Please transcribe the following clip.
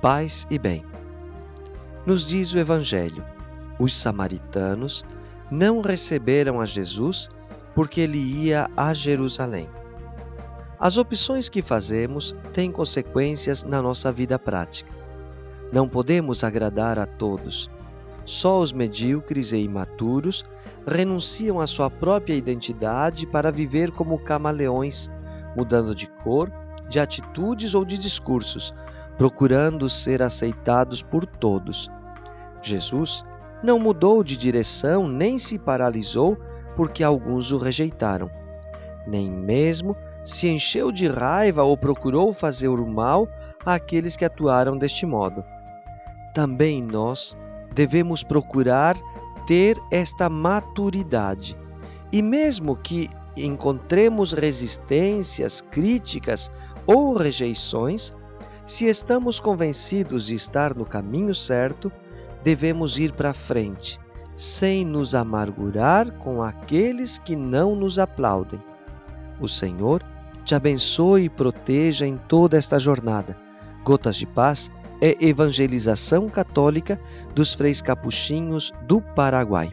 paz e bem. Nos diz o Evangelho: os samaritanos não receberam a Jesus porque ele ia a Jerusalém. As opções que fazemos têm consequências na nossa vida prática. Não podemos agradar a todos. Só os medíocres e imaturos renunciam à sua própria identidade para viver como camaleões, mudando de cor, de atitudes ou de discursos, procurando ser aceitados por todos. Jesus não mudou de direção nem se paralisou porque alguns o rejeitaram, nem mesmo se encheu de raiva ou procurou fazer o mal àqueles que atuaram deste modo. Também nós devemos procurar ter esta maturidade. E mesmo que encontremos resistências, críticas ou rejeições, se estamos convencidos de estar no caminho certo, devemos ir para frente, sem nos amargurar com aqueles que não nos aplaudem. O Senhor te abençoe e proteja em toda esta jornada. Gotas de Paz é evangelização católica dos freis capuchinhos do Paraguai.